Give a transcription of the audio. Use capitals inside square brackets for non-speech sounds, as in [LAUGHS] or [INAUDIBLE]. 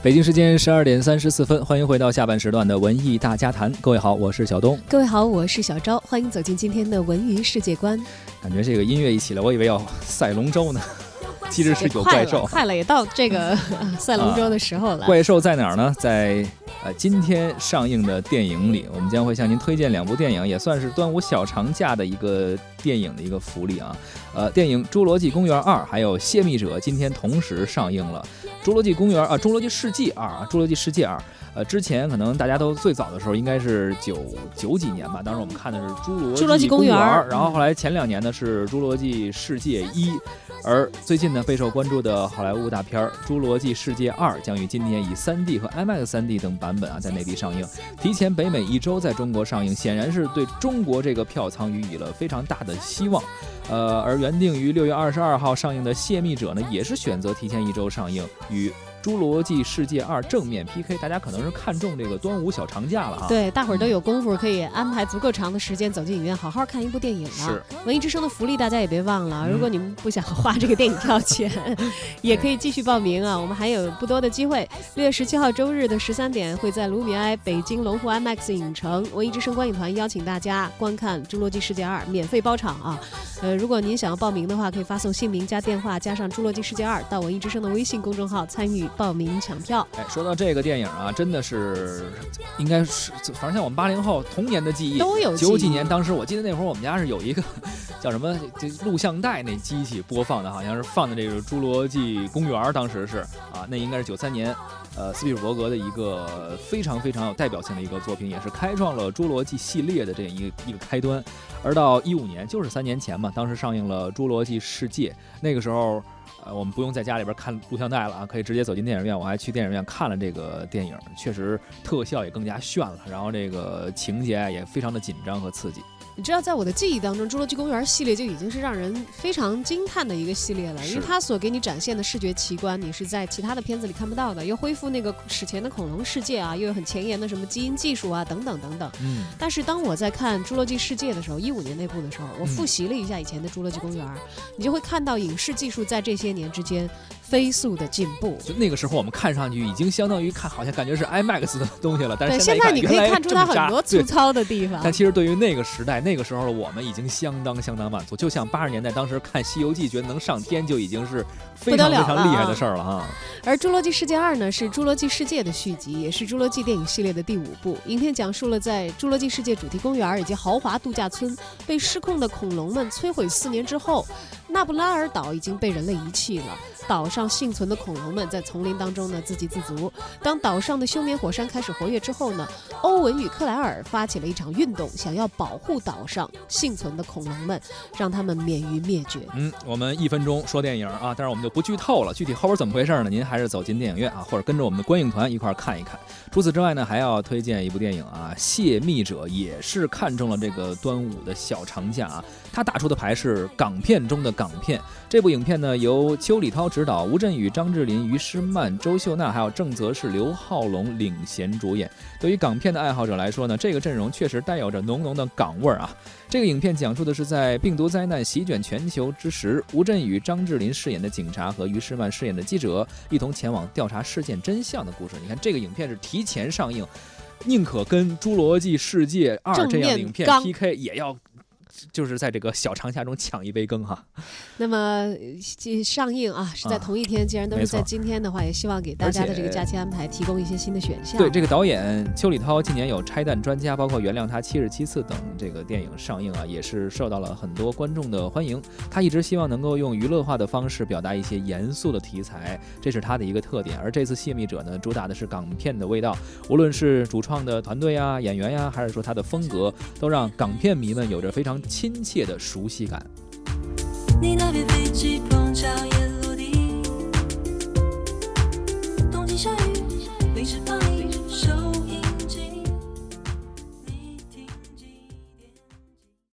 北京时间十二点三十四分，欢迎回到下半时段的文艺大家谈。各位好，我是小东。各位好，我是小昭。欢迎走进今天的文娱世界观。感觉这个音乐一起来，我以为要赛龙舟呢。其实是有怪兽，快了，也到这个 [LAUGHS] 赛龙舟的时候了。怪兽在哪儿呢？在呃今天上映的电影里，我们将会向您推荐两部电影，也算是端午小长假的一个电影的一个福利啊。呃，电影《侏罗纪公园二》还有《泄密者》今天同时上映了。《侏罗纪公园》啊，《侏罗纪世纪二》啊，《侏罗纪世界二》。呃，之前可能大家都最早的时候应该是九九几年吧，当时我们看的是《侏罗侏罗纪公园》，然后后来前两年呢是《侏罗纪世界一》，而最近呢备受关注的好莱坞大片《侏罗纪世界二》将于今年以 3D 和 IMAX 3D 等版本啊在内地上映，提前北美一周在中国上映，显然是对中国这个票仓予以了非常大的希望。呃，而原定于六月二十二号上映的《泄密者》呢，也是选择提前一周上映，与。《侏罗纪世界二》正面 PK，大家可能是看中这个端午小长假了啊。对，大伙儿都有功夫，可以安排足够长的时间走进影院，好好看一部电影了。是。文艺之声的福利大家也别忘了，如果你们不想花这个电影票钱，[LAUGHS] 也可以继续报名啊。我们还有不多的机会。六月十七号周日的十三点，会在卢米埃北京龙湖 IMAX 影城，文艺之声观影团邀请大家观看《侏罗纪世界二》，免费包场啊。呃，如果您想要报名的话，可以发送姓名加电话加上《侏罗纪世界二》到文艺之声的微信公众号参与。报名抢票。哎，说到这个电影啊，真的是，应该是，反正像我们八零后童年的记忆都有。九几年，当时我记得那会儿我们家是有一个叫什么这录像带那机器播放的，好像是放的这个《侏罗纪公园》，当时是啊，那应该是九三年，呃，斯皮尔伯格的一个非常非常有代表性的一个作品，也是开创了侏罗纪系列的这样一个一个开端。而到一五年，就是三年前嘛，当时上映了《侏罗纪世界》，那个时候。呃，我们不用在家里边看录像带了啊，可以直接走进电影院。我还去电影院看了这个电影，确实特效也更加炫了，然后这个情节也非常的紧张和刺激。你知道，在我的记忆当中，《侏罗纪公园》系列就已经是让人非常惊叹的一个系列了，因为它所给你展现的视觉奇观，你是在其他的片子里看不到的。又恢复那个史前的恐龙世界啊，又有很前沿的什么基因技术啊，等等等等。嗯。但是当我在看《侏罗纪世界》的时候，一五年那部的时候，我复习了一下以前的《侏罗纪公园》，你就会看到影视技术在这些年之间。飞速的进步，就那个时候我们看上去已经相当于看，好像感觉是 IMAX 的东西了。但是现在你可以看出它很多粗糙的地方。但其实对于那个时代、那个时候的我们，已经相当相当满足。就像八十年代当时看《西游记》，觉得能上天就已经是非常非常厉害的事儿了哈。而《侏罗纪世界二》呢，是《侏罗纪世界》的续集，也是《侏罗纪》电影系列的第五部。影片讲述了在侏罗纪世界主题公园以及豪华度假村被失控的恐龙们摧毁四年之后，纳布拉尔岛已经被人类遗弃了。岛上幸存的恐龙们在丛林当中呢自给自足。当岛上的休眠火山开始活跃之后呢，欧文与克莱尔发起了一场运动，想要保护岛上幸存的恐龙们，让他们免于灭绝。嗯，我们一分钟说电影啊，但是我们就不剧透了。具体后边怎么回事呢？您还是走进电影院啊，或者跟着我们的观影团一块看一看。除此之外呢，还要推荐一部电影啊，《泄密者》，也是看中了这个端午的小长假啊。他打出的牌是港片中的港片。这部影片呢，由邱礼涛。执导吴镇宇、张智霖、于诗曼、周秀娜，还有郑则仕、刘浩龙领衔主演。对于港片的爱好者来说呢，这个阵容确实带有着浓浓的港味儿啊。这个影片讲述的是在病毒灾难席卷全球之时，吴镇宇、张智霖饰演的警察和于诗曼饰演的记者一同前往调查事件真相的故事。你看，这个影片是提前上映，宁可跟《侏罗纪世界二》这样影片 PK，也要。就是在这个小长假中抢一杯羹哈。那么上映啊是在同一天，既然都是在今天的话，也希望给大家的这个假期安排提供一些新的选项。对这个导演邱礼涛，今年有《拆弹专家》，包括《原谅他七十七次》等这个电影上映啊，也是受到了很多观众的欢迎。他一直希望能够用娱乐化的方式表达一些严肃的题材，这是他的一个特点。而这次《泄密者》呢，主打的是港片的味道，无论是主创的团队啊、演员呀，还是说他的风格，都让港片迷们有着非常。亲切的熟悉感。你那边飞机碰巧